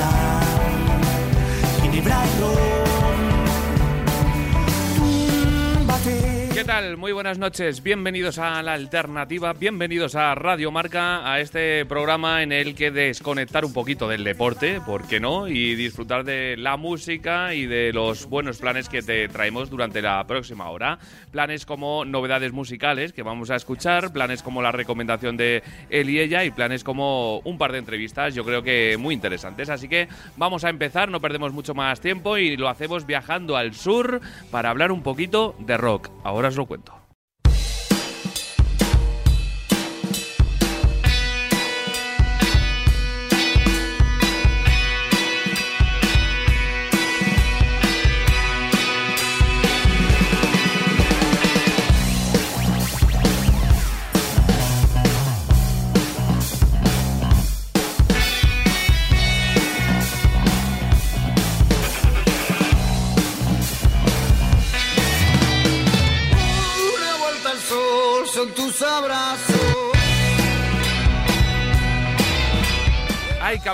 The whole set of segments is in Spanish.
arena y sal, Muy buenas noches. Bienvenidos a La Alternativa, bienvenidos a Radio Marca, a este programa en el que desconectar un poquito del deporte, ¿por qué no? Y disfrutar de la música y de los buenos planes que te traemos durante la próxima hora. Planes como novedades musicales que vamos a escuchar, planes como la recomendación de él y ella y planes como un par de entrevistas, yo creo que muy interesantes. Así que vamos a empezar, no perdemos mucho más tiempo y lo hacemos viajando al sur para hablar un poquito de rock. Ahora os lo cuento.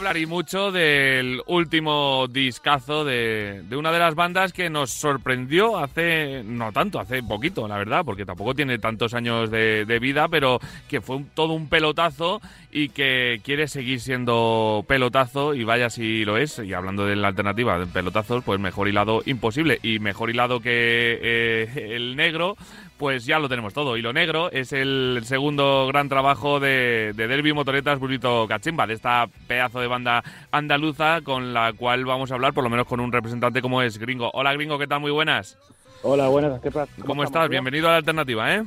Hablar mucho del último discazo de, una de las bandas que nos sorprendió hace, no tanto, hace poquito, la verdad, porque tampoco tiene tantos años de, de vida, pero que fue todo un pelotazo y que quiere seguir siendo pelotazo y vaya si lo es. Y hablando de la alternativa de pelotazos, pues mejor hilado imposible y mejor hilado que eh, el negro, pues ya lo tenemos todo. Y lo negro es el segundo gran trabajo de, de Derby Motoretas Burrito Cachimba, de esta pedazo de banda andaluza con la cual vamos a hablar, por lo menos con un representante como es Gringo. Hola Gringo, ¿qué tal? Muy buenas. Hola, buenas, ¿qué pasa? ¿Cómo, estás? Bienvenido a la alternativa, ¿eh?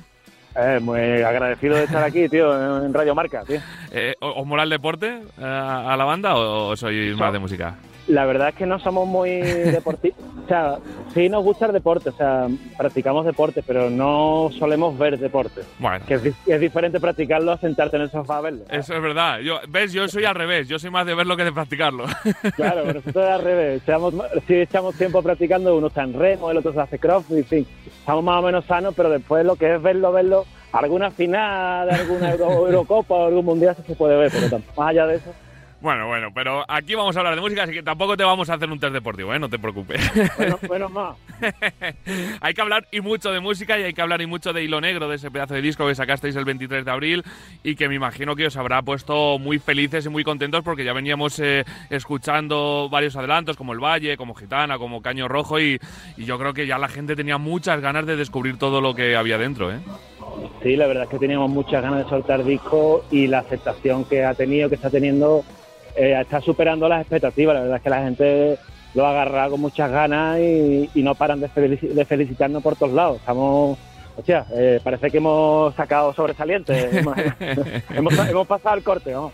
Eh, muy agradecido de estar aquí, tío, en Radio Marca, tío. Eh, ¿o- ¿Os mola el deporte eh, a la banda o, o sois más de música? La verdad es que no somos muy deportistas. O sea, sí nos gusta el deporte, o sea, practicamos deporte, pero no solemos ver deporte. Bueno. Que es, di- es diferente practicarlo a sentarte en el sofá a verlo. Eso es verdad. Yo, ¿Ves? Yo soy al revés. Yo soy más de verlo que de practicarlo. Claro, pero nosotros es al revés. Echamos, sí echamos tiempo practicando, uno está en remo, el otro se hace crossfit, en fin. Estamos más o menos sanos, pero después lo que es verlo, verlo, alguna final, alguna Euro- Eurocopa o algún mundial sí se puede ver, pero más allá de eso. Bueno, bueno, pero aquí vamos a hablar de música, así que tampoco te vamos a hacer un test deportivo, ¿eh? No te preocupes. Bueno, menos más. hay que hablar y mucho de música y hay que hablar y mucho de Hilo Negro, de ese pedazo de disco que sacasteis el 23 de abril y que me imagino que os habrá puesto muy felices y muy contentos porque ya veníamos eh, escuchando varios adelantos como El Valle, como Gitana, como Caño Rojo y, y yo creo que ya la gente tenía muchas ganas de descubrir todo lo que había dentro, ¿eh? Sí, la verdad es que teníamos muchas ganas de soltar disco y la aceptación que ha tenido, que está teniendo, eh, está superando las expectativas. La verdad es que la gente lo ha agarrado con muchas ganas y, y no paran de, felici- de felicitarnos por todos lados. Estamos, hostia, eh, parece que hemos sacado sobresalientes. hemos, hemos, pasado el corte, vamos.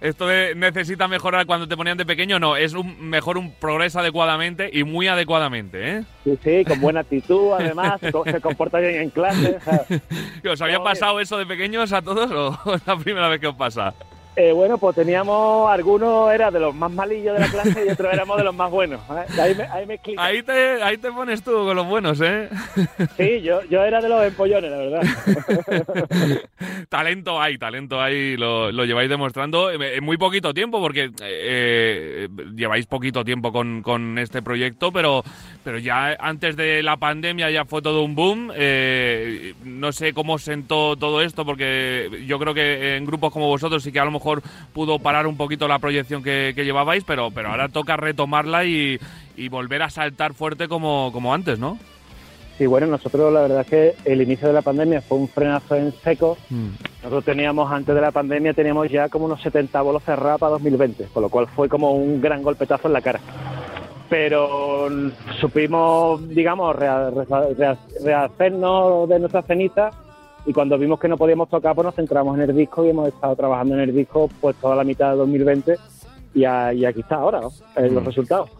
Esto de necesita mejorar cuando te ponían de pequeño, no, es un, mejor un progreso adecuadamente y muy adecuadamente, ¿eh? Sí, sí, con buena actitud, además, se, co- se comporta bien en clase. o sea, ¿Os había pasado eso de pequeños a todos o es la primera vez que os pasa? Eh, bueno, pues teníamos, algunos era de los más malillos de la clase y otros éramos de los más buenos. ¿eh? Ahí me, ahí me explica. Ahí te, ahí te pones tú con los buenos, ¿eh? Sí, yo, yo era de los empollones, la verdad. talento hay, talento hay, lo, lo lleváis demostrando en muy poquito tiempo, porque eh, lleváis poquito tiempo con, con este proyecto, pero, pero ya antes de la pandemia ya fue todo un boom. Eh, no sé cómo sentó todo esto, porque yo creo que en grupos como vosotros sí que a lo mejor pudo parar un poquito la proyección que, que llevabais, pero, pero ahora toca retomarla y, y volver a saltar fuerte como, como antes, ¿no? Sí, bueno, nosotros la verdad es que el inicio de la pandemia fue un frenazo en seco. Nosotros teníamos, antes de la pandemia, teníamos ya como unos 70 bolos cerrados para 2020, con lo cual fue como un gran golpetazo en la cara. Pero mm, supimos, digamos, rehacernos de nuestra ceniza y cuando vimos que no podíamos tocar, pues nos centramos en el disco y hemos estado trabajando en el disco pues toda la mitad de 2020 y, aquí está ahora, ¿no? los mm. resultados.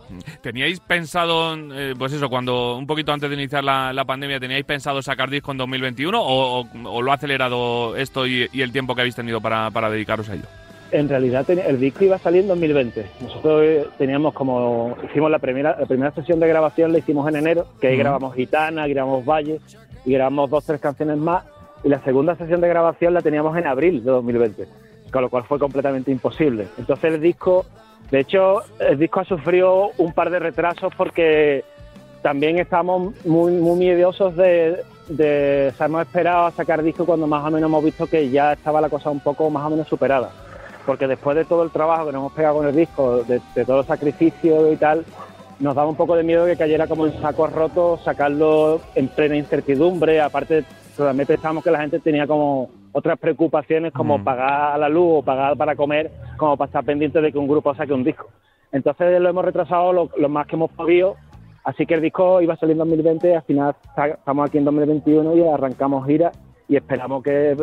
¿Teníais pensado, eh, pues eso, cuando un poquito antes de iniciar la, pandemia, ¿teníais pensado sacar disco en 2021 o, lo ha acelerado esto y, el tiempo que habéis tenido para, dedicaros a ello? En realidad el disco iba a salir en 2020. Nosotros eh, teníamos como, hicimos la primera, la primera sesión de grabación, la hicimos en enero, que ahí grabamos Gitana, grabamos Valle y grabamos dos, tres canciones más. Y la segunda sesión de grabación la teníamos en abril de 2020 con lo cual fue completamente imposible. Entonces el disco, de hecho, el disco ha sufrido un par de retrasos porque también estamos muy, muy miedosos de, de o hemos esperado a sacar disco cuando más o menos hemos visto que ya estaba la cosa un poco más o menos superada. Porque después de todo el trabajo que nos hemos pegado con el disco, de, de todo el sacrificio y tal, nos daba un poco de miedo que cayera como en saco roto, sacarlo en plena incertidumbre. Aparte, también pensamos que la gente tenía como otras preocupaciones como mm. pagar la luz o pagar para comer, como para estar pendiente de que un grupo saque un disco. Entonces lo hemos retrasado lo, más que hemos podido, así que el disco iba a salir en 2020, al final estamos aquí en 2021 y arrancamos gira y esperamos que,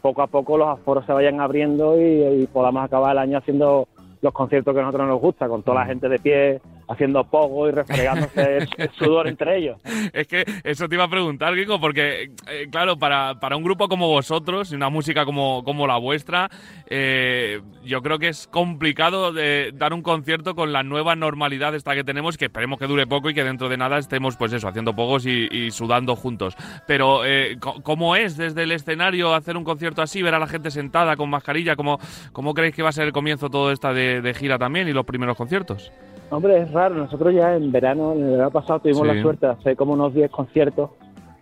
poco a poco los aforos se vayan abriendo y, y podamos acabar el año haciendo los conciertos que a nosotros nos gusta, con toda la gente de pie, haciendo pogo y refregándose el, sudor entre ellos. Es que eso te iba a preguntar, Kiko, porque, eh, claro, para, para, un grupo como vosotros y una música como, como la vuestra, eh, yo creo que es complicado de dar un concierto con la nueva normalidad esta que tenemos, que esperemos que dure poco y que dentro de nada estemos, pues eso, haciendo pogos y, sudando juntos. Pero, eh, ¿cómo es desde el escenario hacer un concierto así, ver a la gente sentada con mascarilla? ¿Cómo, cómo creéis que va a ser el comienzo todo esta de gira también y los primeros conciertos? Hombre, es raro. Nosotros ya en verano, en el verano pasado, tuvimos la suerte de hacer como unos 10 conciertos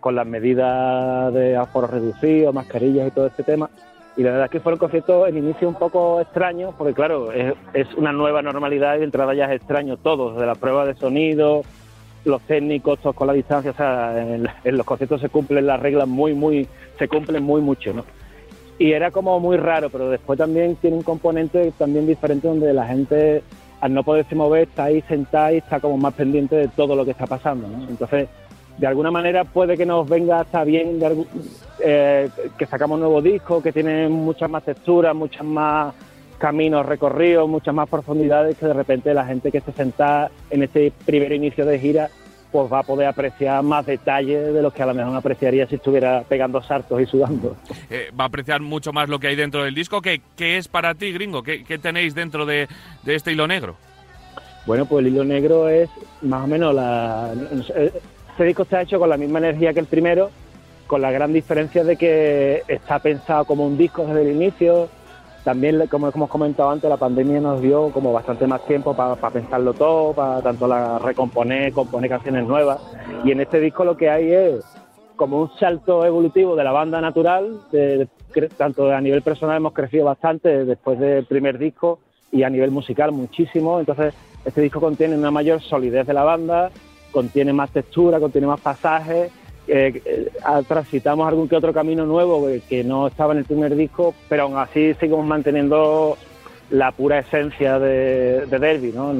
con las medidas de aforo reducido, mascarillas y todo este tema. Y la verdad es que fueron conciertos en inicio un poco extraños, porque claro, es, una nueva normalidad y de entrada ya es extraño todo, desde la prueba de sonido, los técnicos, todos con la distancia, o sea, en, en, los conciertos se cumplen las reglas muy, muy, se cumplen muy mucho, ¿no? Y era como muy raro, pero después también tiene un componente también diferente donde la gente al no poderse mover, está ahí sentada y está como más pendiente de todo lo que está pasando. ¿no? Entonces, de alguna manera puede que nos venga hasta bien eh, que sacamos nuevos discos, que tienen muchas más texturas, muchas más caminos recorridos, muchas más profundidades, que de repente la gente que esté sentada en este primer inicio de gira pues va a poder apreciar más detalles de los que a lo mejor apreciaría si estuviera pegando saltos y sudando. Eh, va a apreciar mucho más lo que hay dentro del disco. ¿Qué, qué es para ti, gringo? ¿Qué, tenéis dentro de, este hilo negro? Bueno, pues el hilo negro es más o menos la... Este disco está hecho con la misma energía que el primero, con la gran diferencia de que está pensado como un disco desde el inicio, también, como hemos comentado antes, la pandemia nos dio como bastante más tiempo para pensarlo todo, para tanto la recomponer, componer canciones nuevas. Y en este disco lo que hay es como un salto evolutivo de la banda natural, de, tanto a nivel personal hemos crecido bastante después del primer disco y a nivel musical muchísimo. Entonces, este disco contiene una mayor solidez de la banda, contiene más textura, contiene más pasajes eh, eh, transitamos algún que otro camino nuevo que no estaba en el primer disco, pero aún así seguimos manteniendo la pura esencia de, Derby, ¿no?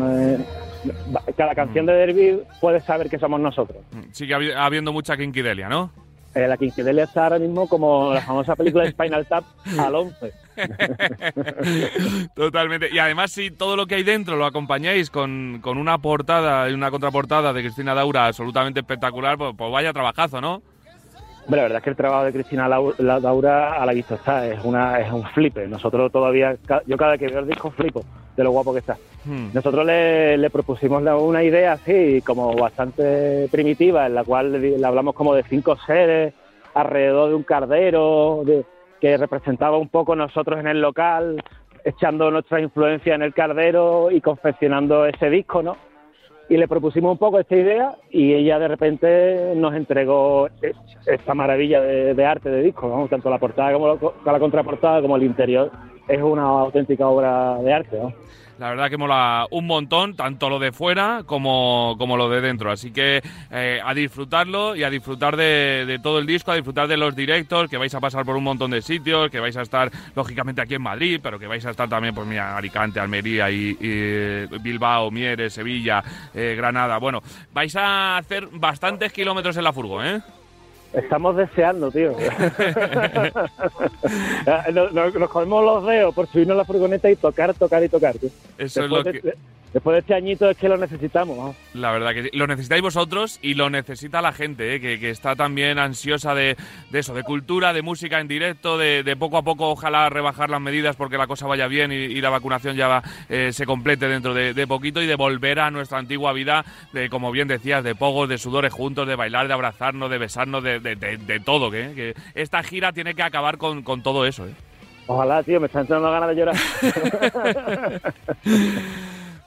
cada canción de Derby puede saber que somos nosotros. Sigue habiendo mucha quinquidelia, ¿no? La quinquidelia está ahora mismo como la famosa película de Spinal Tap al 11. Totalmente. Y además, si todo lo que hay dentro lo acompañáis con, con una portada y una contraportada de Cristina Daura absolutamente espectacular, pues, pues vaya trabajazo, ¿no? Bueno, la verdad es que el trabajo de Cristina Daura a la vista está, es una es un flipe. Nosotros todavía, yo cada vez que veo el disco flipo de lo guapo que está. Hmm. Nosotros le, le, propusimos una idea así, como bastante primitiva, en la cual le, hablamos como de cinco seres alrededor de un cardero, que representaba un poco nosotros en el local, echando nuestra influencia en el cardero y confeccionando ese disco, ¿no? Y le propusimos un poco esta idea y ella de repente nos entregó esta maravilla de, arte de disco, tanto la portada como la, contraportada como el interior es una auténtica obra de arte. La verdad que mola un montón, tanto lo de fuera como, como lo de dentro. Así que eh, a disfrutarlo y a disfrutar de, todo el disco, a disfrutar de los directos, que vais a pasar por un montón de sitios, que vais a estar lógicamente aquí en Madrid, pero que vais a estar también, pues mira, Alicante, Almería y, Bilbao, Mieres, Sevilla, eh, Granada. Bueno, vais a hacer bastantes kilómetros en la furgo, ¿eh? Estamos deseando, tío. nos, nos- nos comemos los dedos por subirnos a la furgoneta y tocar, tocar y tocar. tío. Eso es Después, lo de, que... de- después de este añito es que lo necesitamos. ¿no? La verdad que sí. lo necesitáis vosotros y lo necesita la gente, ¿eh? que, que está también ansiosa de, de eso, de cultura, de música en directo, de, de poco a poco ojalá rebajar las medidas porque la cosa vaya bien y, y la vacunación ya va, eh, se complete dentro de, de poquito y de volver a nuestra antigua vida, de como bien decías, de pogos, de sudores juntos, de bailar, de abrazarnos, de besarnos, de, de- de- de todo. Que, que esta gira tiene que acabar con, con todo eso. ¿eh? Ojalá, tío, me están entrando ganas de llorar.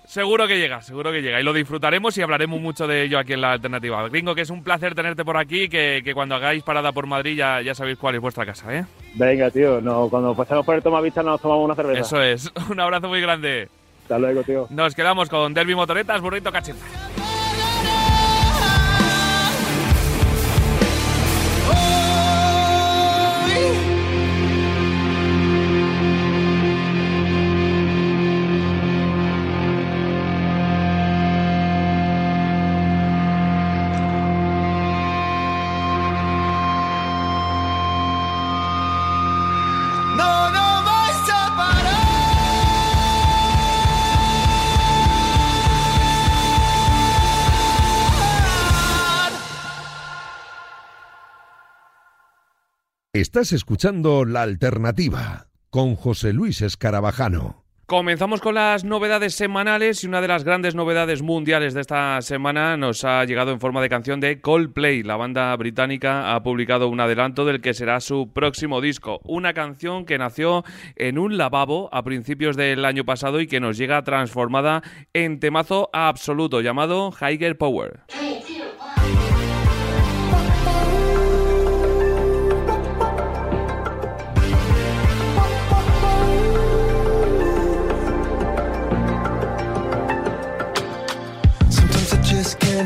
Seguro que llega, seguro que llega. Y lo disfrutaremos y hablaremos mucho de ello aquí en la alternativa. Gringo, que es un placer tenerte por aquí, que, que cuando hagáis parada por Madrid ya, ya sabéis cuál es vuestra casa, ¿eh? Venga, tío, no, cuando pasemos por el Tomavista nos tomamos una cerveza. Eso es. Un abrazo muy grande. Hasta luego, tío. Nos quedamos con Derby Motoretas, Burrito Cacheta. Estás escuchando La Alternativa con José Luis Escarabajano. Comenzamos con las novedades semanales y una de las grandes novedades mundiales de esta semana nos ha llegado en forma de canción de Coldplay. La banda británica ha publicado un adelanto del que será su próximo disco. Una canción que nació en un lavabo a principios del año pasado y que nos llega transformada en temazo absoluto llamado Higher Power.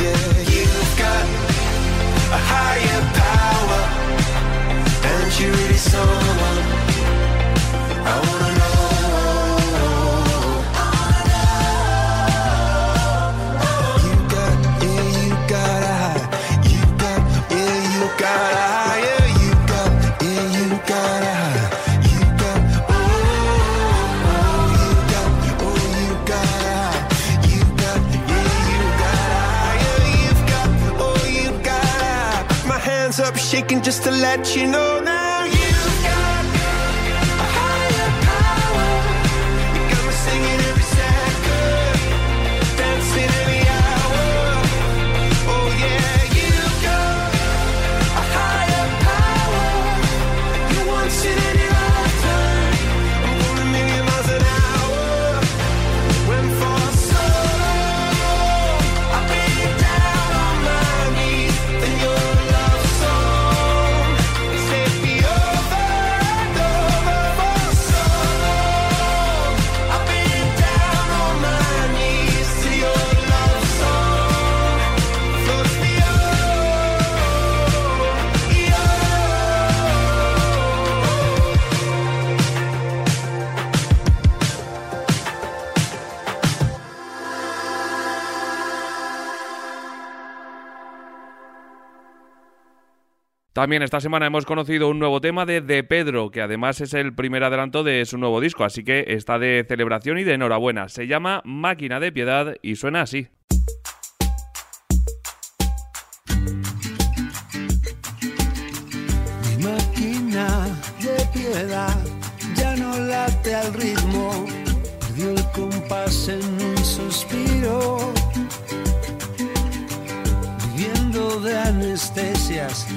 Yeah, you've got a higher power. And you really someone I wanna hands just to let you know También esta semana hemos conocido un nuevo tema de De Pedro, que además es el primer adelanto de su nuevo disco, así que está de celebración y de enhorabuena. Se llama Máquina de Piedad y suena así. Mi máquina de piedad ya no late al ritmo, perdió el compás en un suspiro, viviendo de anestesias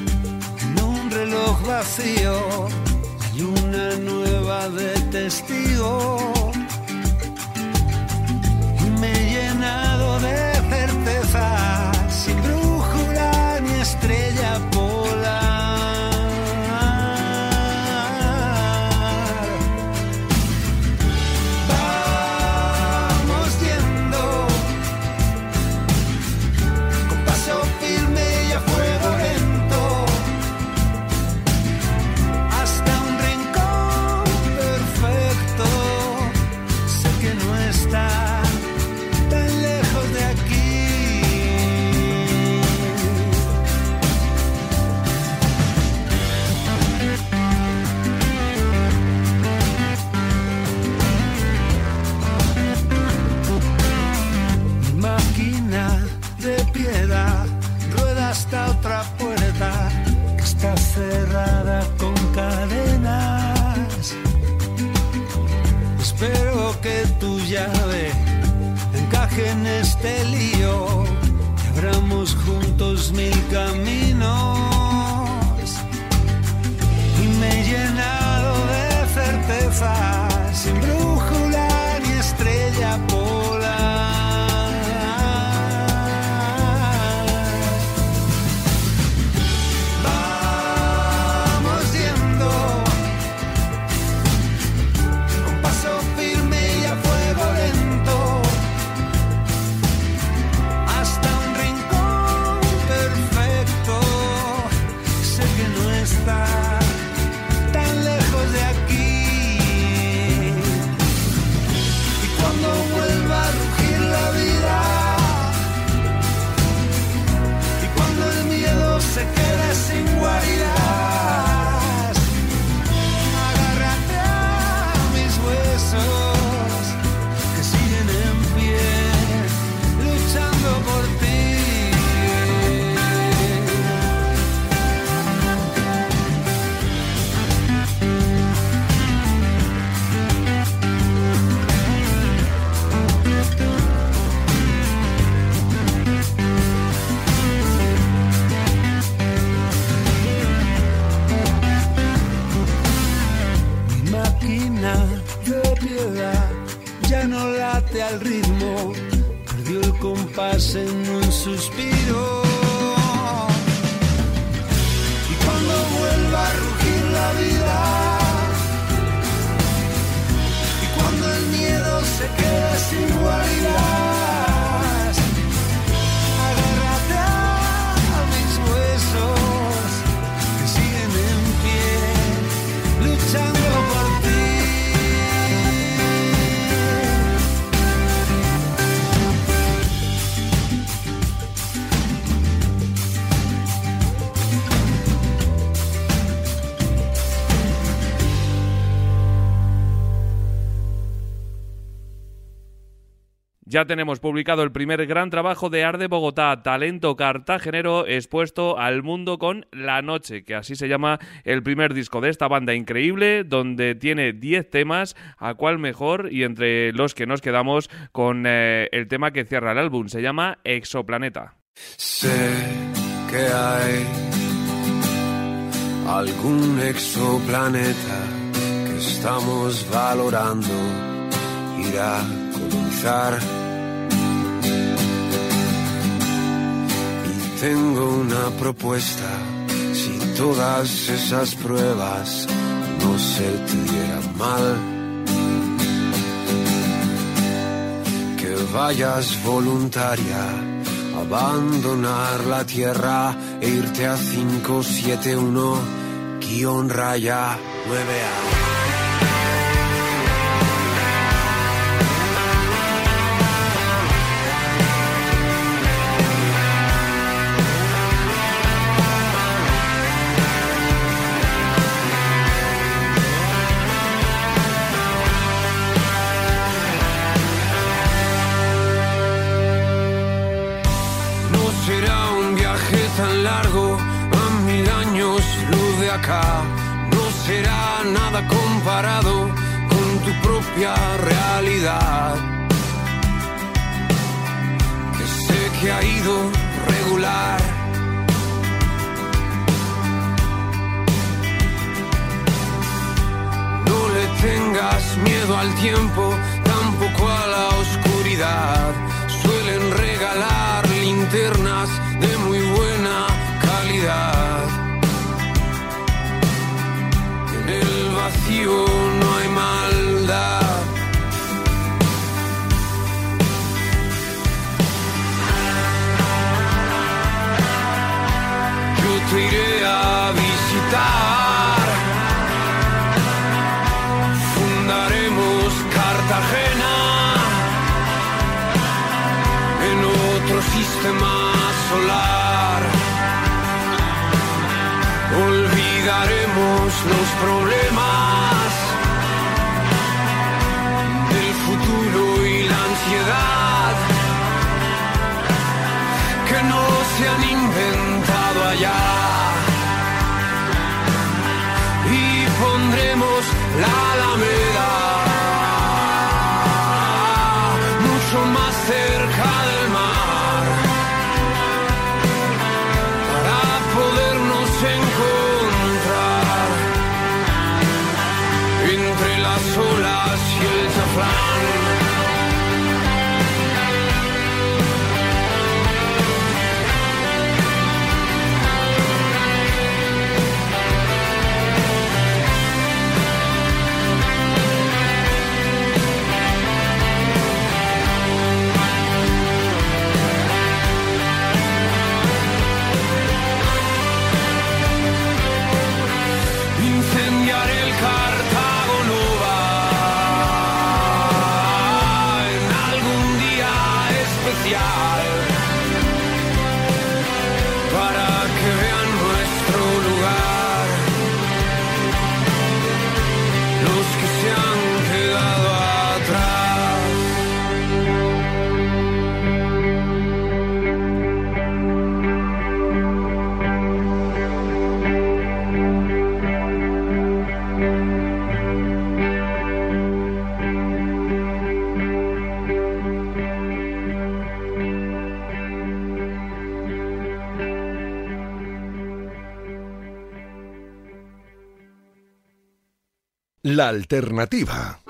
reloj vacío, hay una nueva de testigo. Y me he llenado de este lío abramos juntos mil caminos. Y me he llenado de certeza, al ritmo, perdió el compás en un suspiro. Ya tenemos publicado el primer gran trabajo de Arde Bogotá, talento cartagenero expuesto al mundo con La Noche, que así se llama el primer disco de esta banda increíble, donde tiene 10 temas, a cuál mejor, y entre los que nos quedamos con eh, el tema que cierra el álbum, se llama Exoplaneta. Sé que hay algún exoplaneta que estamos valorando ir a colonizar. Tengo una propuesta, si todas esas pruebas no se te dieran mal. Que vayas voluntaria abandonar la tierra e irte a 571 guion raya 9A. tan largo a mil años luz de acá. No será nada comparado con tu propia realidad. Que sé que ha ido regular. No le tengas miedo al tiempo La alternativa.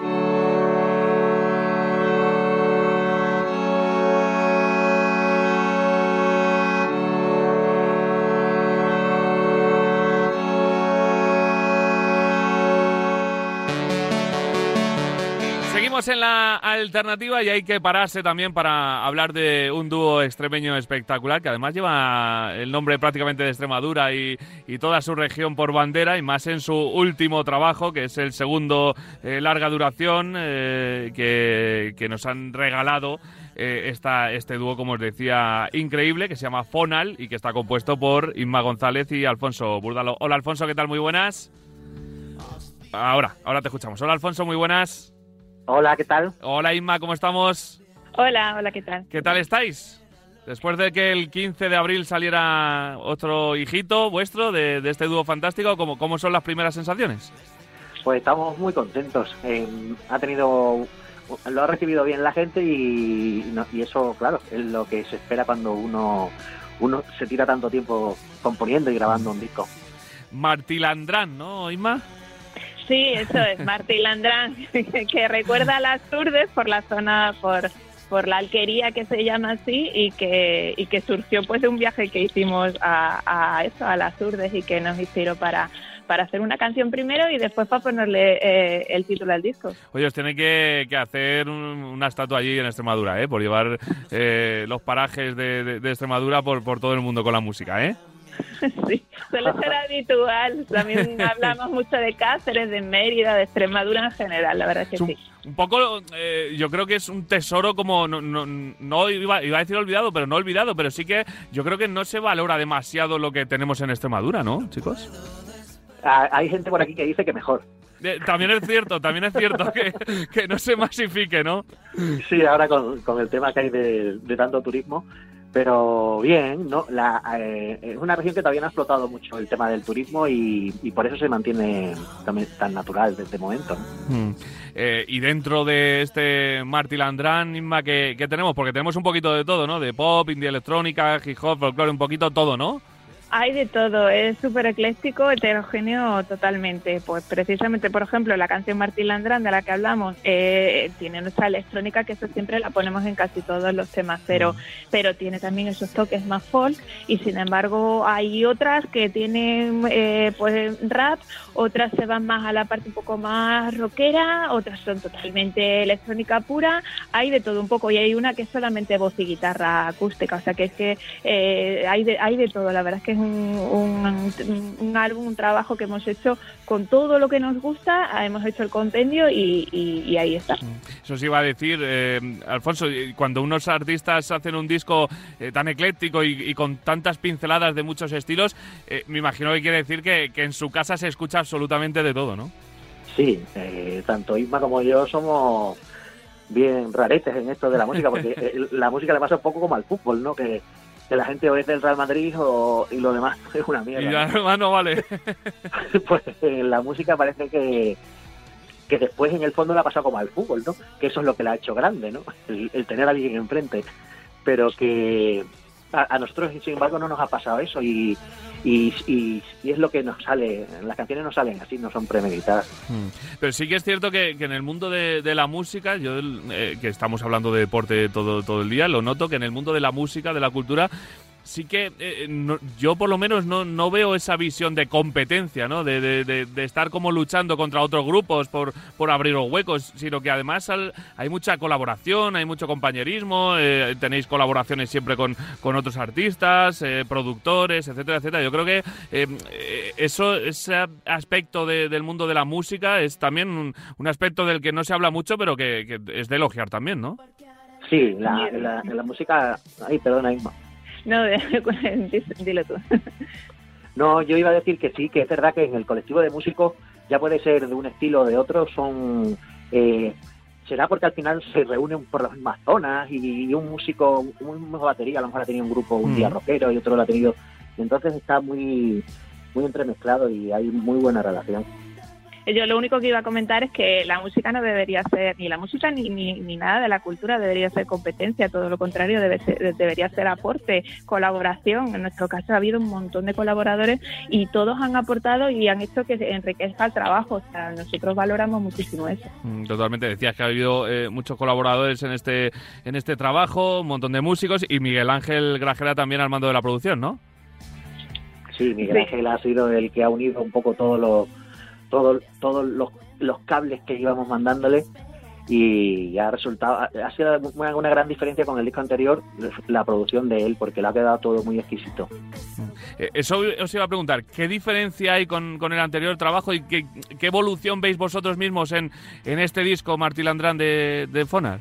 En la alternativa y hay que pararse también para hablar de un dúo extremeño espectacular que además lleva el nombre prácticamente de Extremadura y, y toda su región por bandera y más en su último trabajo que es el segundo eh, larga duración eh, que, que nos han regalado eh, esta, este dúo, como os decía, increíble que se llama Fonal y que está compuesto por Inma González y Alfonso Burdalo. Hola Alfonso, ¿qué tal? Muy buenas. Ahora, ahora te escuchamos. Hola Alfonso, muy buenas. Hola, ¿qué tal? Hola Inma, ¿cómo estamos? Hola, hola, ¿qué tal? ¿Qué tal estáis? Después de que el 15 de abril saliera otro hijito vuestro de, de este dúo fantástico, ¿cómo, ¿cómo son las primeras sensaciones? Pues estamos muy contentos. Eh, ha tenido, lo ha recibido bien la gente y, no- y eso, claro, es lo que se espera cuando uno, uno se tira tanto tiempo componiendo y grabando un disco. Martilandrán, ¿no, Inma? Sí, eso es, Martí Landrán, que recuerda a las Urdes por la zona, por, por la alquería que se llama así y que, y que surgió pues de un viaje que hicimos a, a eso, a las Urdes y que nos inspiró para, para hacer una canción primero y después para ponerle eh, el título al disco. Oye, os tiene que, que hacer un- una estatua allí en Extremadura, ¿eh? Por llevar eh, los parajes de- de Extremadura por, por todo el mundo con la música, ¿eh? Sí, suele ser habitual. También hablamos mucho de Cáceres, de Mérida, de Extremadura en general, la verdad es que Es un, sí. un poco, eh, yo creo que es un tesoro como, no, no, no iba, iba a decir olvidado, pero no olvidado, pero sí que yo creo que no se valora demasiado lo que tenemos en Extremadura, ¿no, chicos? Ah, Hay gente por aquí que dice que mejor. Eh, también es cierto, también es cierto que, que no se masifique, ¿no? Sí, ahora con, con el tema que hay de, de tanto turismo. Pero bien, ¿no? La, eh, es una región que todavía no ha explotado mucho el tema del turismo y, y por eso se mantiene también tan natural desde momento. ¿no? Mm. Eh, y dentro de este Marty Landrán, Inma, ¿qué, qué tenemos? Porque tenemos un poquito de todo, ¿no? De pop, indie electrónica, hip hop, folclore, un poquito todo, ¿no? Hay de todo, es súper ecléctico, heterogéneo totalmente. Pues precisamente, por ejemplo, la canción Martín Landrán de la que hablamos eh, tiene nuestra electrónica, que eso siempre la ponemos en casi todos los temas, pero, pero tiene también esos toques más folk y sin embargo hay otras que tienen eh, pues rap, otras se van más a la parte un poco más rockera, otras son totalmente electrónica pura, hay de todo un poco y hay una que es solamente voz y guitarra acústica, o sea que es que eh, hay, de, hay de todo, la verdad es que es un, un, un álbum, un trabajo que hemos hecho con todo lo que nos gusta, hemos hecho el compendio y, y- y ahí está. Eso sí iba a decir, eh, Alfonso, cuando unos artistas hacen un disco eh, tan ecléctico y, y con tantas pinceladas de muchos estilos, eh, me imagino que quiere decir que, que en su casa se escucha absolutamente de todo, ¿no? Sí, eh, tanto Isma como yo somos bien raretes en esto de la música, porque la música le pasa un poco como al fútbol, ¿no? Que, que la gente o es del Real Madrid o, y lo demás es una Y mierda. ya, ¿no? vale. pues eh, la música parece que, que después en el fondo le ha pasado como al fútbol, ¿no? Que eso es lo que la ha hecho grande, ¿no? El, el tener a alguien enfrente. Pero que a, a nosotros, sin embargo, no nos ha pasado eso y, y, y- es lo que nos sale. Las canciones no salen así, no son premeditadas. Pero sí que es cierto que, que en el mundo de, de la música, yo eh, que estamos hablando de deporte todo, todo el día, lo noto que en el mundo de la música, de la cultura, sí que eh, no- yo por lo menos no, no veo esa visión de competencia, ¿no? De, de- de- estar como luchando contra otros grupos por, por abrir los huecos, sino que además al- hay mucha colaboración, hay mucho compañerismo, eh, tenéis colaboraciones siempre con, con otros artistas, eh, productores, etcétera, etcétera. Yo creo que eh, eh, eso, ese aspecto de- del mundo de la música es también un, un aspecto del que no se habla mucho, pero que, que es de elogiar también, ¿no? Sí, la, la, música... Ay, perdona, Isma. No, dilo tú. No, yo iba a decir que sí, que es verdad que en el colectivo de músicos ya puede ser de un estilo o de otro, son... eh, será porque al final se reúnen por las mismas zonas y, y un músico, una batería, a lo mejor ha tenido un grupo un día Mm. rockero y otro lo ha tenido... y entonces está muy muy entremezclado y hay muy buena relación. Yo lo único que iba a comentar es que la música no debería ser, ni la música ni, ni, ni nada de la cultura debería ser competencia, todo lo contrario, debe ser- debería ser aporte, colaboración. En nuestro caso ha habido un montón de colaboradores y todos han aportado y han hecho que se enriquezca el trabajo. O sea, nosotros valoramos muchísimo eso. Mm, Totalmente, decías que ha habido eh, muchos colaboradores en este, en este trabajo, un montón de músicos y Miguel Ángel Grajera también al mando de la producción, ¿no? Sí, Miguel Sí. Ángel ha sido el que ha unido un poco todos los todos todos los, los cables que íbamos mandándole y ha resultado ha sido una, una gran diferencia con el disco anterior la producción de él porque le ha quedado todo muy exquisito. Eh, eso os iba a preguntar, ¿qué diferencia hay con, con el anterior trabajo y qué, qué evolución veis vosotros mismos en, en este disco, Martí Landrán de, de Fonar?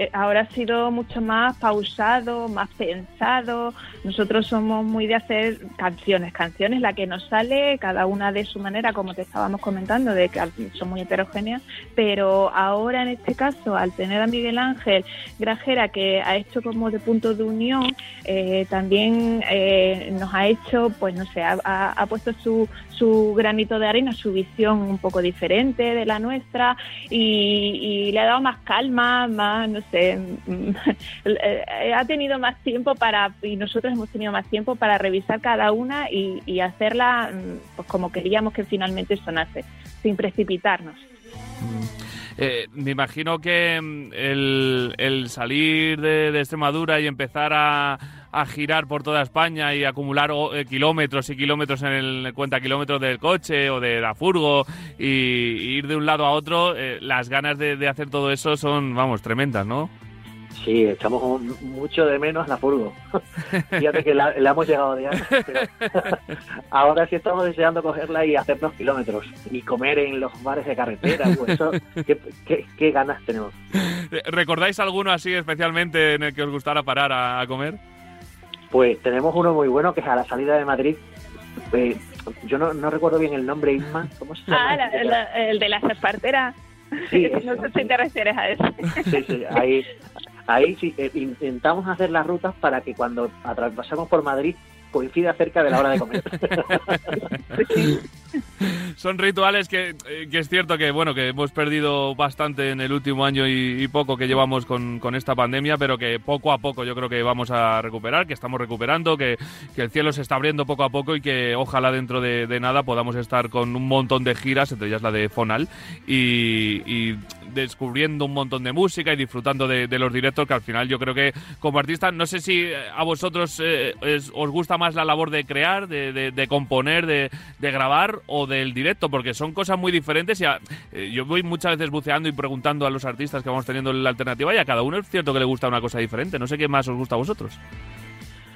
Eh, ahora ha sido mucho más pausado, más pensado. Nosotros somos muy de hacer canciones, canciones la que nos sale, cada una de su manera, como te estábamos comentando, de que son muy heterogéneas, pero ahora en este caso, al tener a Miguel Ángel Grajera, que ha hecho como de punto de unión, eh, también eh, nos ha hecho, pues no sé, ha- ha puesto su, su granito de arena, su visión un poco diferente de la nuestra y, le ha dado más calma, más, no sé, mm, eh, ha tenido más tiempo para, y nosotros hemos tenido más tiempo para revisar cada una y, hacerla mm, pues como queríamos que finalmente sonase, sin precipitarnos. Eh, me imagino que mm, el, el salir de, de Extremadura y empezar a, a girar por toda España y acumular oh, eh, kilómetros y kilómetros en el cuenta kilómetros del coche o de la furgo y, y ir de un lado a otro, eh, las ganas de, de hacer todo eso son, vamos, tremendas, ¿no? Sí, echamos mucho de menos la furgo. Fíjate que la, la hemos llegado ya. pero ahora sí estamos deseando cogerla y hacernos kilómetros y comer en los bares de carretera. Pues eso, qué, qué- qué ganas tenemos. ¿Recordáis alguno así especialmente en el que os gustara parar a, a comer? Pues tenemos uno muy bueno que es a la salida de Madrid. Eh, yo no, no recuerdo bien el nombre, Isma. ¿Cómo se llama? Ah, la- la- el de las esparteras. Sí, no sé si te refieres a eso. Sí, sí, ahí, ahí sí, eh, intentamos hacer las rutas para que cuando atravesamos por Madrid coincida cerca de la hora de comer. Son rituales que, eh, que es cierto que bueno que hemos perdido bastante en el último año y, poco que llevamos con, con esta pandemia, pero que poco a poco yo creo que vamos a recuperar, que estamos recuperando, que, que el cielo se está abriendo poco a poco y que ojalá dentro de, nada podamos estar con un montón de giras, entre ellas la de Fonal, y descubriendo un montón de música y disfrutando de, de los directos, que al final yo creo que como artista, no sé si a vosotros eh, es- os gusta más la labor de crear, de, de- de componer, de, de grabar o del directo, porque son cosas muy diferentes y a- eh, yo voy muchas veces buceando y preguntando a los artistas que vamos teniendo la alternativa y a cada uno es cierto que le gusta una cosa diferente. No sé qué más os gusta a vosotros.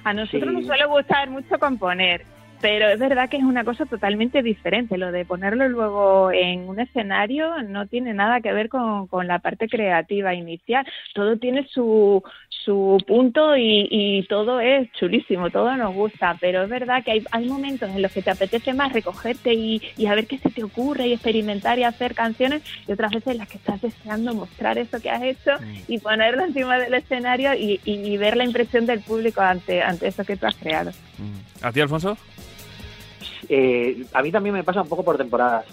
A nosotros Sí. nos suele gustar mucho componer, pero es verdad que es una cosa totalmente diferente. Lo de ponerlo luego en un escenario no tiene nada que ver con, con la parte creativa inicial. Todo tiene su, su punto y, y todo es chulísimo, todo nos gusta, pero es verdad que hay, hay momentos en los que te apetece más recogerte y, y a ver qué se te ocurre y experimentar y hacer canciones y otras veces en las que estás deseando mostrar eso que has hecho y ponerlo encima del escenario y, y- y ver la impresión del público ante, ante eso que tú has creado. ¿A ti, Alfonso? Eh, a mí también me pasa un poco por temporadas.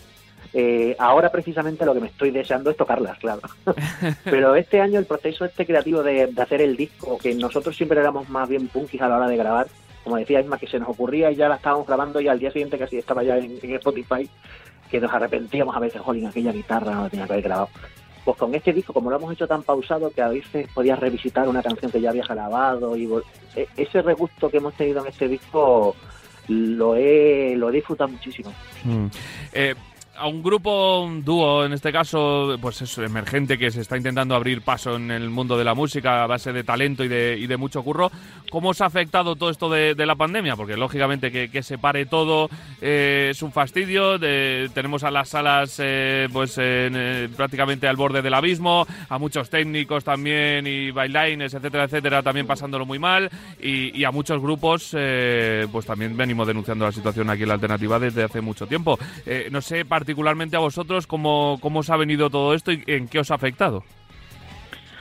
Eh, ahora precisamente lo que me estoy deseando es tocarlas, claro. Pero este año el proceso este creativo de, hacer el disco, que nosotros siempre éramos más bien punkis a la hora de grabar, como decía Isma, que se nos ocurría y ya la estábamos grabando y al día siguiente casi estaba ya en, en Spotify, que nos arrepentíamos a veces, jolín, aquella guitarra no la tenía que haber grabado. Pues con este disco, como lo hemos hecho tan pausado, que a veces podías revisitar una canción que ya habías grabado y e- ese regusto que hemos tenido en este disco lo he, lo he disfrutado muchísimo. Eh, a un grupo, un dúo, en este caso, pues es emergente que se está intentando abrir paso en el mundo de la música a base de talento y de, y de mucho curro. ¿Cómo os ha afectado todo esto de, de la pandemia? Porque lógicamente que, que se pare todo eh, es un fastidio. de- tenemos a las salas eh, pues en, eh, prácticamente al borde del abismo, a muchos técnicos también y bailarines, etcétera, etcétera, también pasándolo muy mal y, y a muchos grupos eh, pues también venimos denunciando la situación aquí en la alternativa desde hace mucho tiempo. Eh, no sé particularmente a vosotros cómo, cómo os ha venido todo esto y en qué os ha afectado.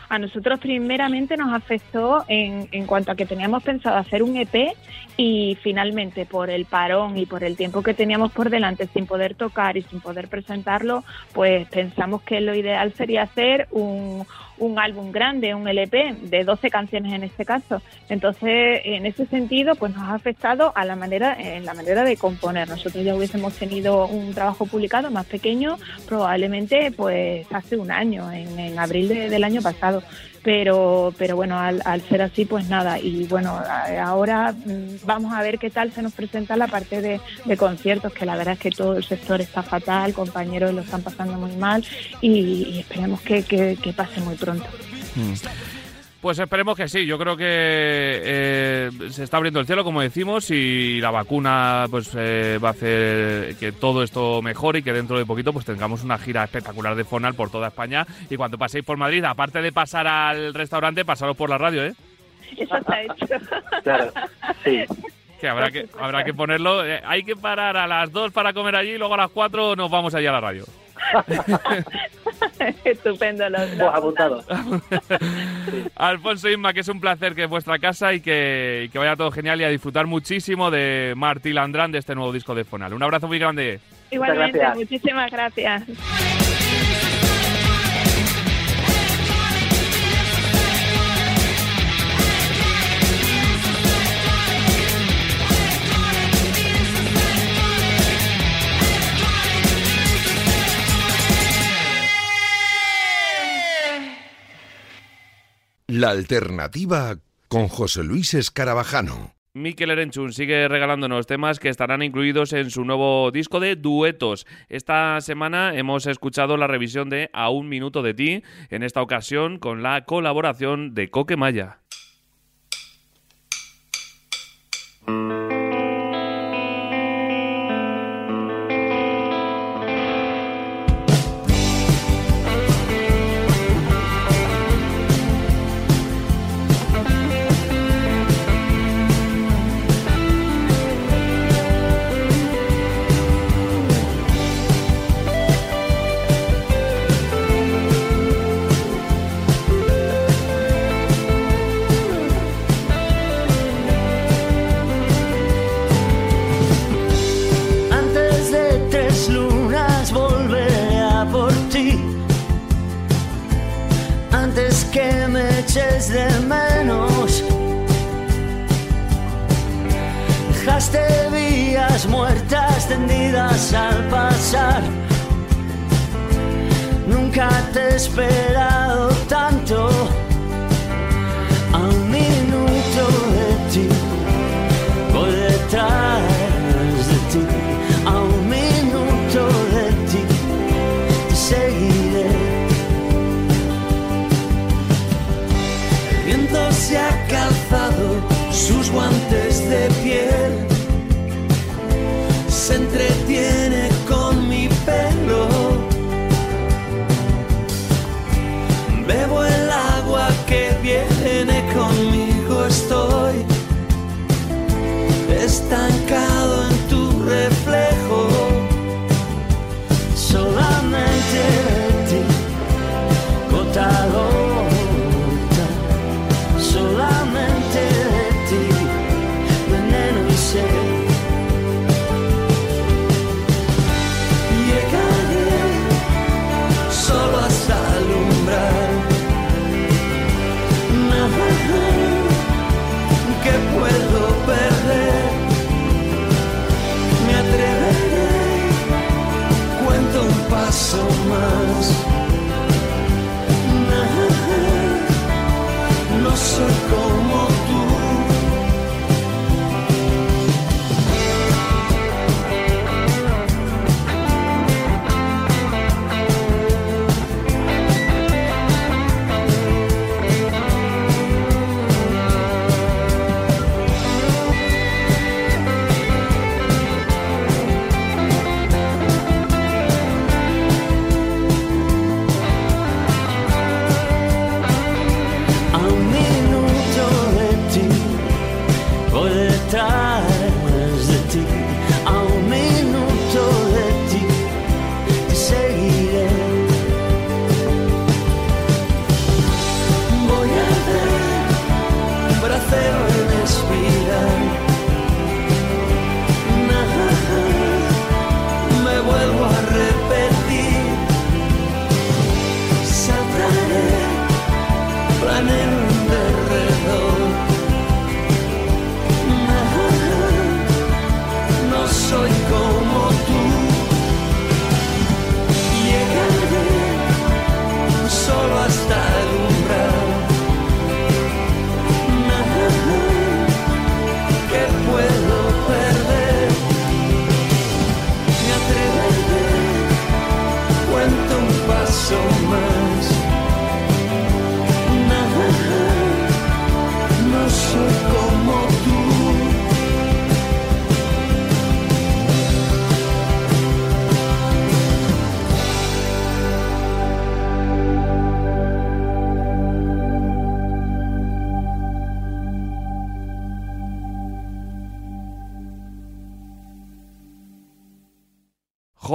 A nosotros primeramente nos afectó en, en cuanto a que teníamos pensado hacer un EP y finalmente por el parón y por el tiempo que teníamos por delante sin poder tocar y sin poder presentarlo, pues pensamos que lo ideal sería hacer un, un álbum grande, un LP de 12 canciones en este caso. Entonces, en ese sentido, pues nos ha afectado a la manera, en la manera de componer. Nosotros ya hubiésemos tenido un trabajo publicado más pequeño, probablemente pues hace un año, en, en abril de- del año pasado. Pero, pero bueno, al, al ser así, pues nada. Y bueno, ahora mm, vamos a ver qué tal se nos presenta la parte de, conciertos, que la verdad es que todo el sector está fatal, compañeros lo están pasando muy mal y, esperemos que, que- que pase muy pronto. Pues esperemos que sí. Yo creo que eh, se está abriendo el cielo, como decimos, y la vacuna pues eh, va a hacer que todo esto mejore y que dentro de poquito pues tengamos una gira espectacular de Fonal por toda España. Y cuando paséis por Madrid, aparte de pasar al restaurante, pasaros por la radio, ¿eh? Eso está hecho. Claro, sí. Que habrá que, habrá que ponerlo. eh, hay que parar a las 2 para comer allí y luego a las 4 nos vamos allá a la radio. Estupendo. Lo, Pues lo apuntado. Alfonso Isma, que es un placer que es vuestra casa y que, y que vaya todo genial y a disfrutar muchísimo de Martí Landrán de este nuevo disco de Fonal. Un abrazo muy grande. Igualmente, gracias. muchísimas gracias. La alternativa con José Luis Escarabajano. Mikel Erenchun sigue regalándonos temas que estarán incluidos en su nuevo disco de duetos. Esta semana hemos escuchado la revisión de A un minuto de ti, en esta ocasión con la colaboración de Coque Maya. Muertas tendidas al pasar. Nunca te he esperado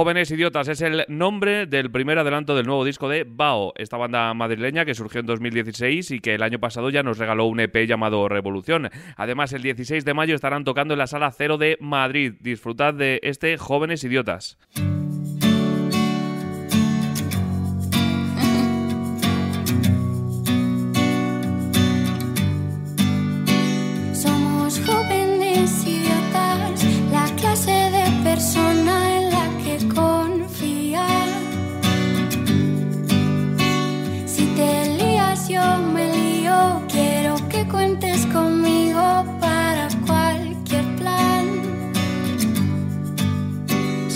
Jóvenes Idiotas es el nombre del primer adelanto del nuevo disco de Bao, esta banda madrileña que surgió en 2016 y que el año pasado ya nos regaló un EP llamado Revolución. Además, el 16 de mayo estarán tocando en la Sala Cero de Madrid. Disfrutad de este Jóvenes Idiotas.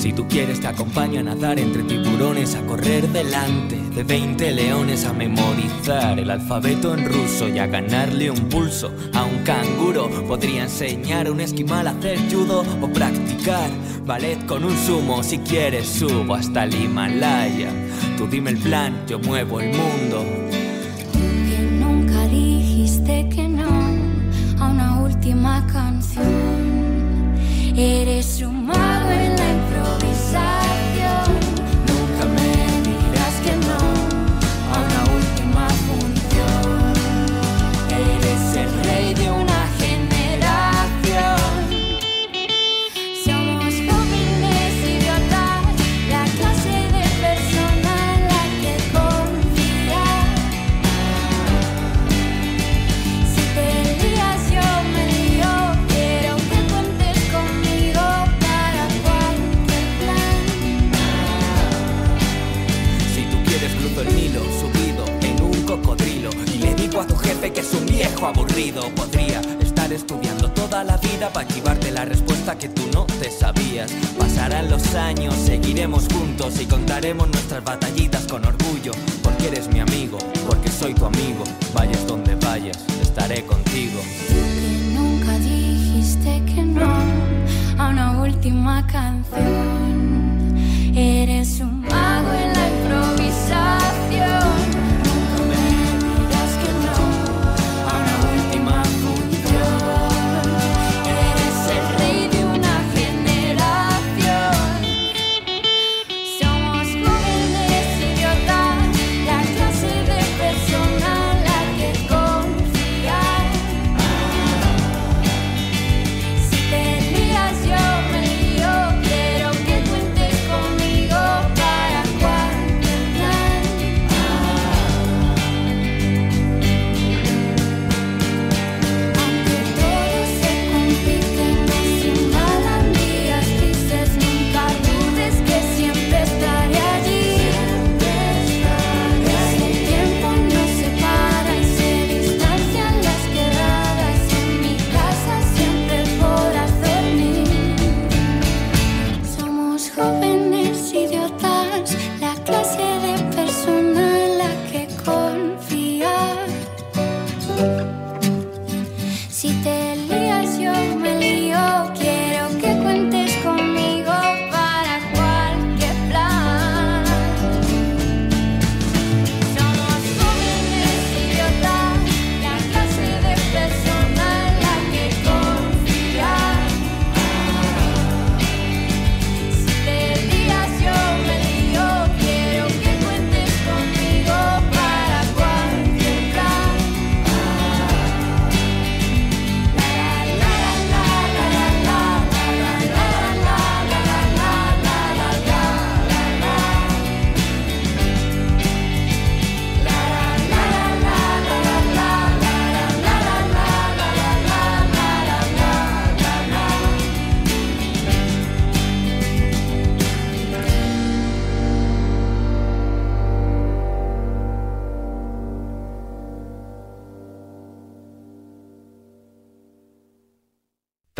Si tú quieres te acompaño a nadar entre tiburones, a correr delante de 20 leones, a memorizar el alfabeto en ruso y a ganarle un pulso a un canguro. Podría enseñar a un esquimal a hacer judo o practicar ballet con un sumo. Si quieres subo hasta el Himalaya. Tú dime el plan, yo muevo el mundo. Que nunca dijiste que no a una última canción. Eres un trabajo aburrido. Podría estar estudiando toda la vida para chivarte la respuesta que tú no te sabías. Pasarán los años, seguiremos juntos y contaremos nuestras batallitas con orgullo. Porque eres mi amigo, porque soy tu amigo. Vayas donde vayas, estaré contigo. nunca dijiste que no a una última canción. Eres un mago en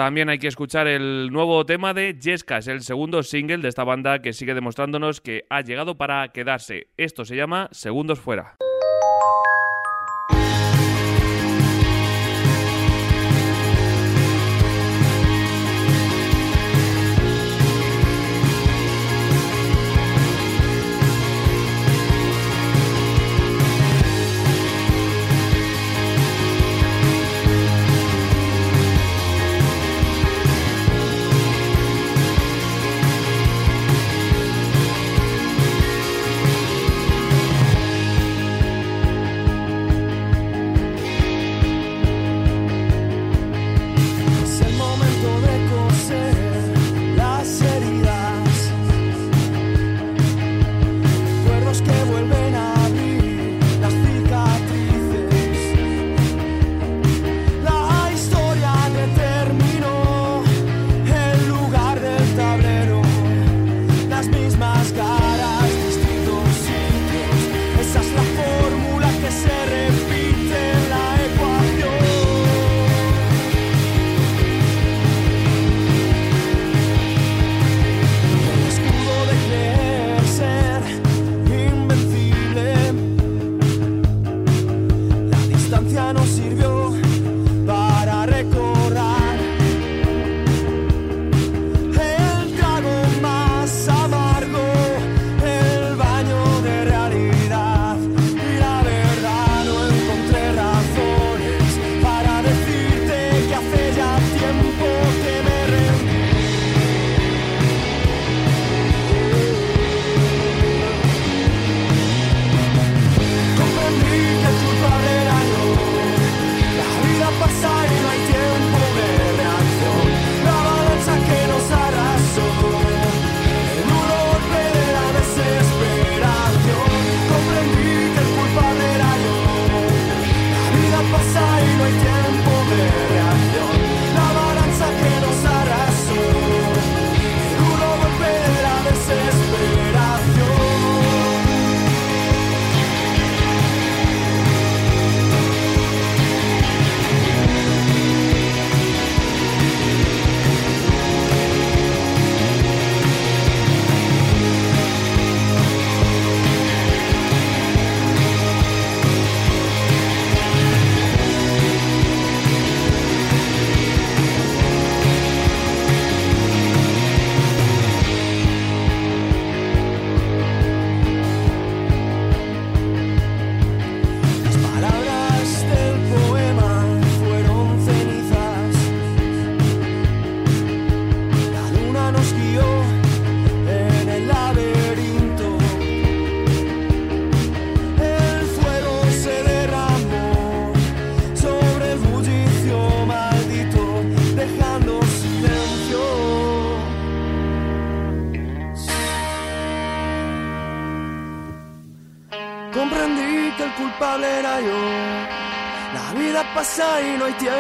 También hay que escuchar el nuevo tema de Jeska, es el segundo single de esta banda que sigue demostrándonos que ha llegado para quedarse. Esto se llama Segundos Fuera.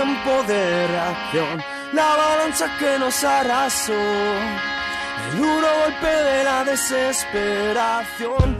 Tiempo de reacción. La avalancha que nos arrasó. El duro golpe de la desesperación.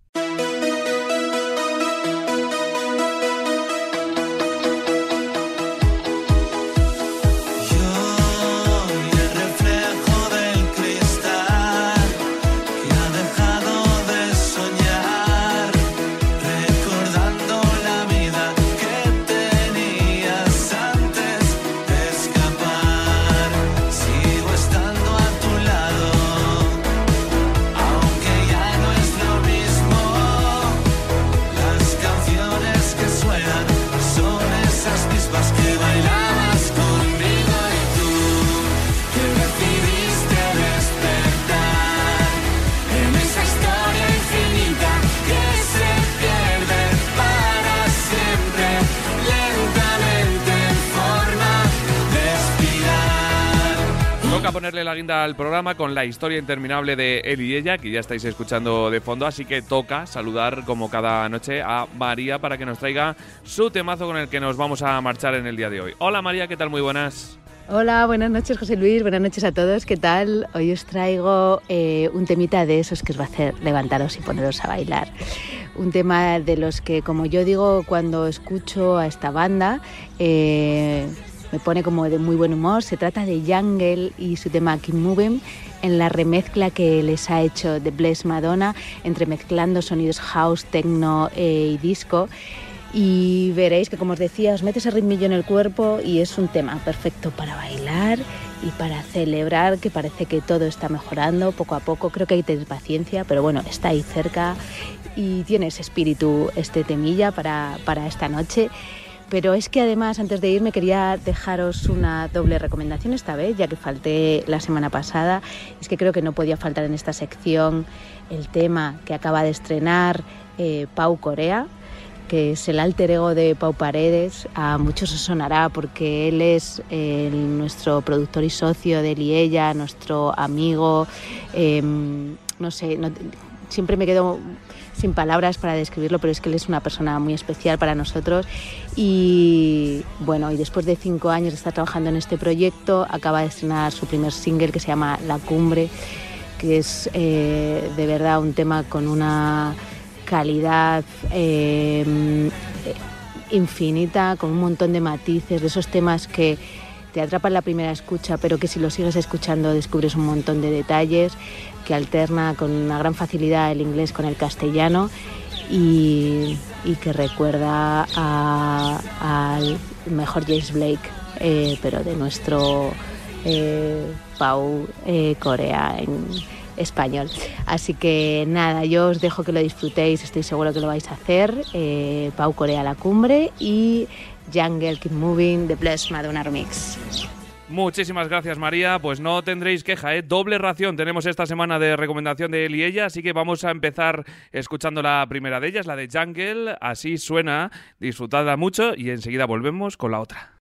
Ponerle la guinda al programa con la historia interminable de él y ella, que ya estáis escuchando de fondo, así que toca saludar como cada noche a María para que nos traiga su temazo con el que nos vamos a marchar en el día de hoy. Hola María, ¿qué tal? Muy buenas. Hola, buenas noches José Luis, buenas noches a todos, ¿qué tal? Hoy os traigo eh, un temita de esos que os va a hacer levantaros y poneros a bailar. Un tema de los que, como yo digo, cuando escucho a esta banda, eh, me pone como de muy buen humor. Se trata de Jungle y su tema Keep Moving en la remezcla que les ha hecho The Bless Madonna, entremezclando sonidos house, techno eh, y disco. Y veréis que, como os decía, os mete ese ritmillo en el cuerpo y es un tema perfecto para bailar y para celebrar que parece que todo está mejorando poco a poco. Creo que hay que tener paciencia, pero bueno, está ahí cerca y tiene ese espíritu, este temilla para, para esta noche. Pero es que además, antes de irme, quería dejaros una doble recomendación esta vez, ya que falté la semana pasada. Es que creo que no podía faltar en esta sección el tema que acaba de estrenar eh, Pau Corea, que es el alter ego de Pau Paredes. A muchos os sonará porque él es nuestro productor y socio de él y ella, nuestro amigo. eh, no sé, no- siempre me quedo sin palabras para describirlo, pero es que él es una persona muy especial para nosotros. Y bueno, y después de cinco años de estar trabajando en este proyecto, acaba de estrenar su primer single que se llama La Cumbre, que es eh, de verdad un tema con una calidad eh, infinita, con un montón de matices, de esos temas que te atrapan la primera escucha, pero que si lo sigues escuchando descubres un montón de detalles, que alterna con una gran facilidad el inglés con el castellano y, que recuerda al mejor James Blake, eh, pero de nuestro eh, Pau eh, Corea en español. Así que nada, yo os dejo que lo disfrutéis, estoy seguro que lo vais a hacer. Pau Corea La Cumbre y Jungle Keep Moving de Bless Madonna Remix. Muchísimas gracias María, pues no tendréis queja, ¿eh? doble ración tenemos esta semana de recomendación de él y ella, así que vamos a empezar escuchando la primera de ellas, la de Jungle, así suena, disfrutadla mucho y enseguida volvemos con la otra.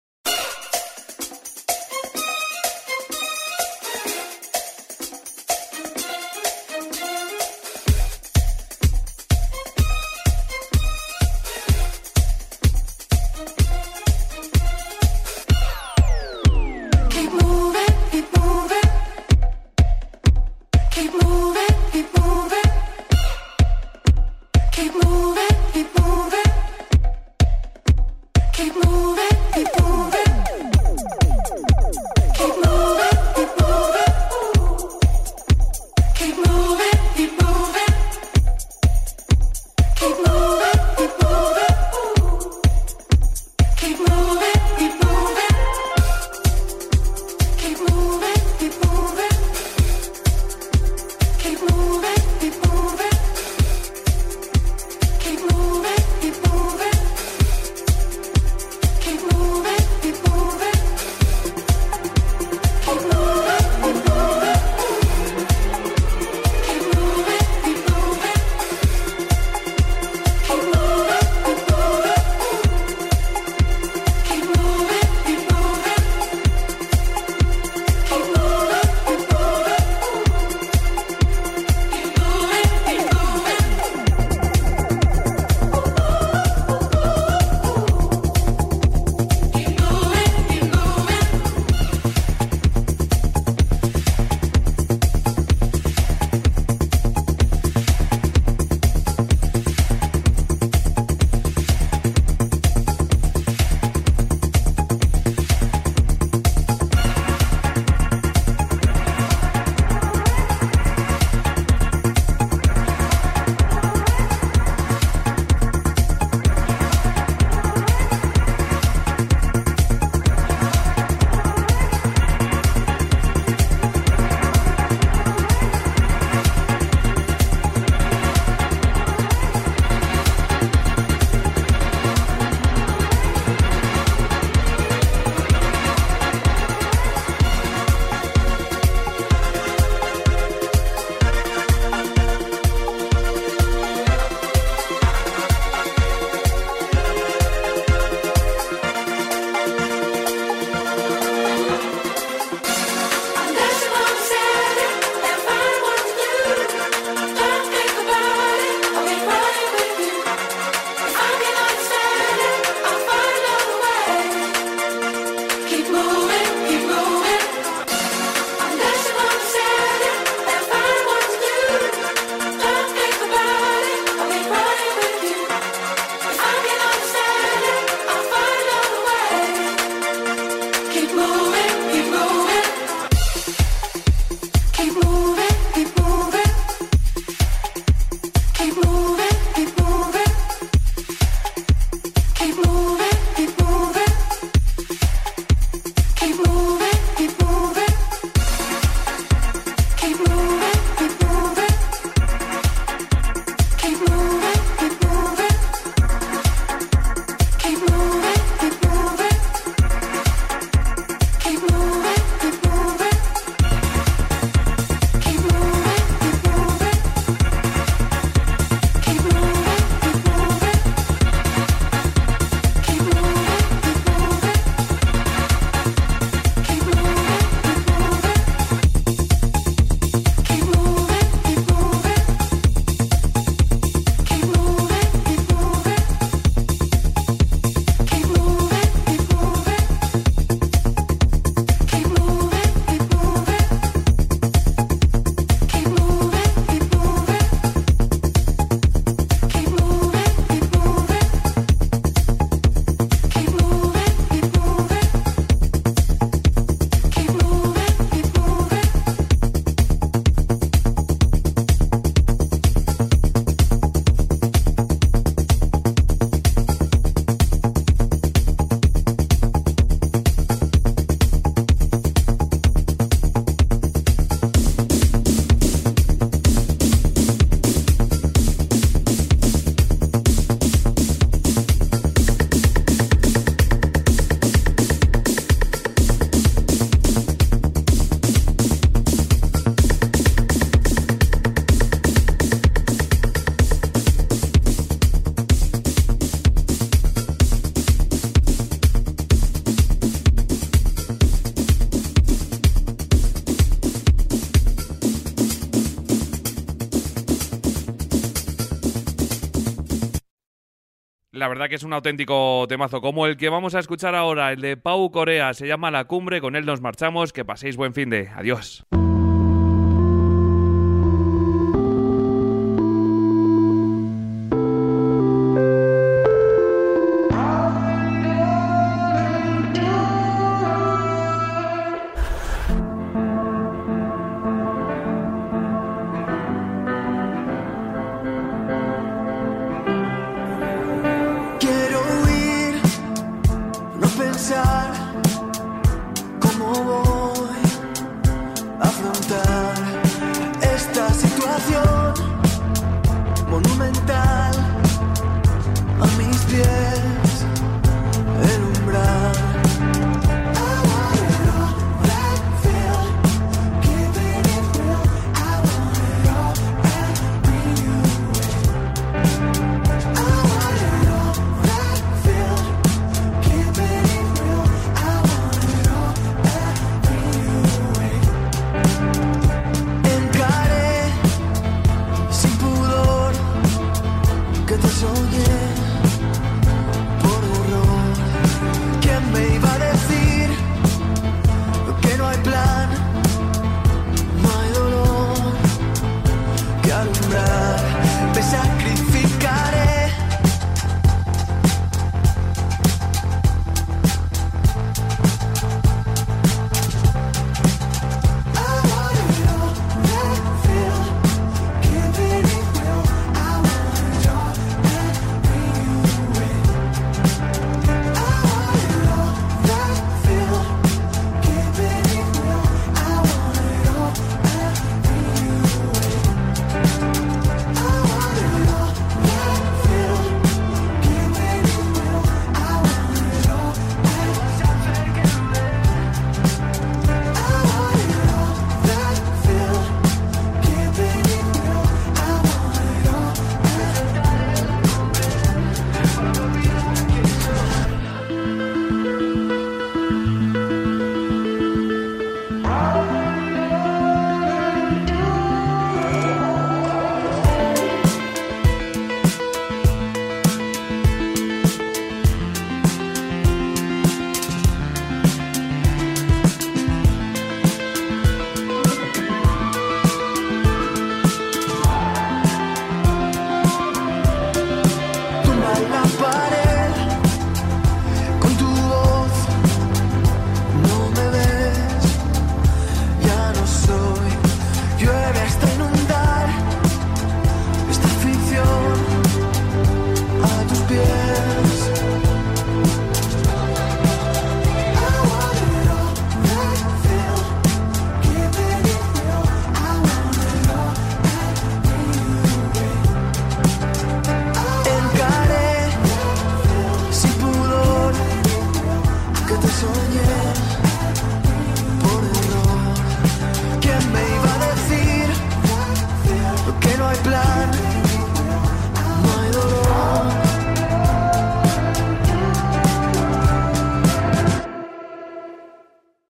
La verdad que es un auténtico temazo, como el que vamos a escuchar ahora, el de Pau Corea, se llama La Cumbre, con él nos marchamos, que paséis buen fin de. Adiós.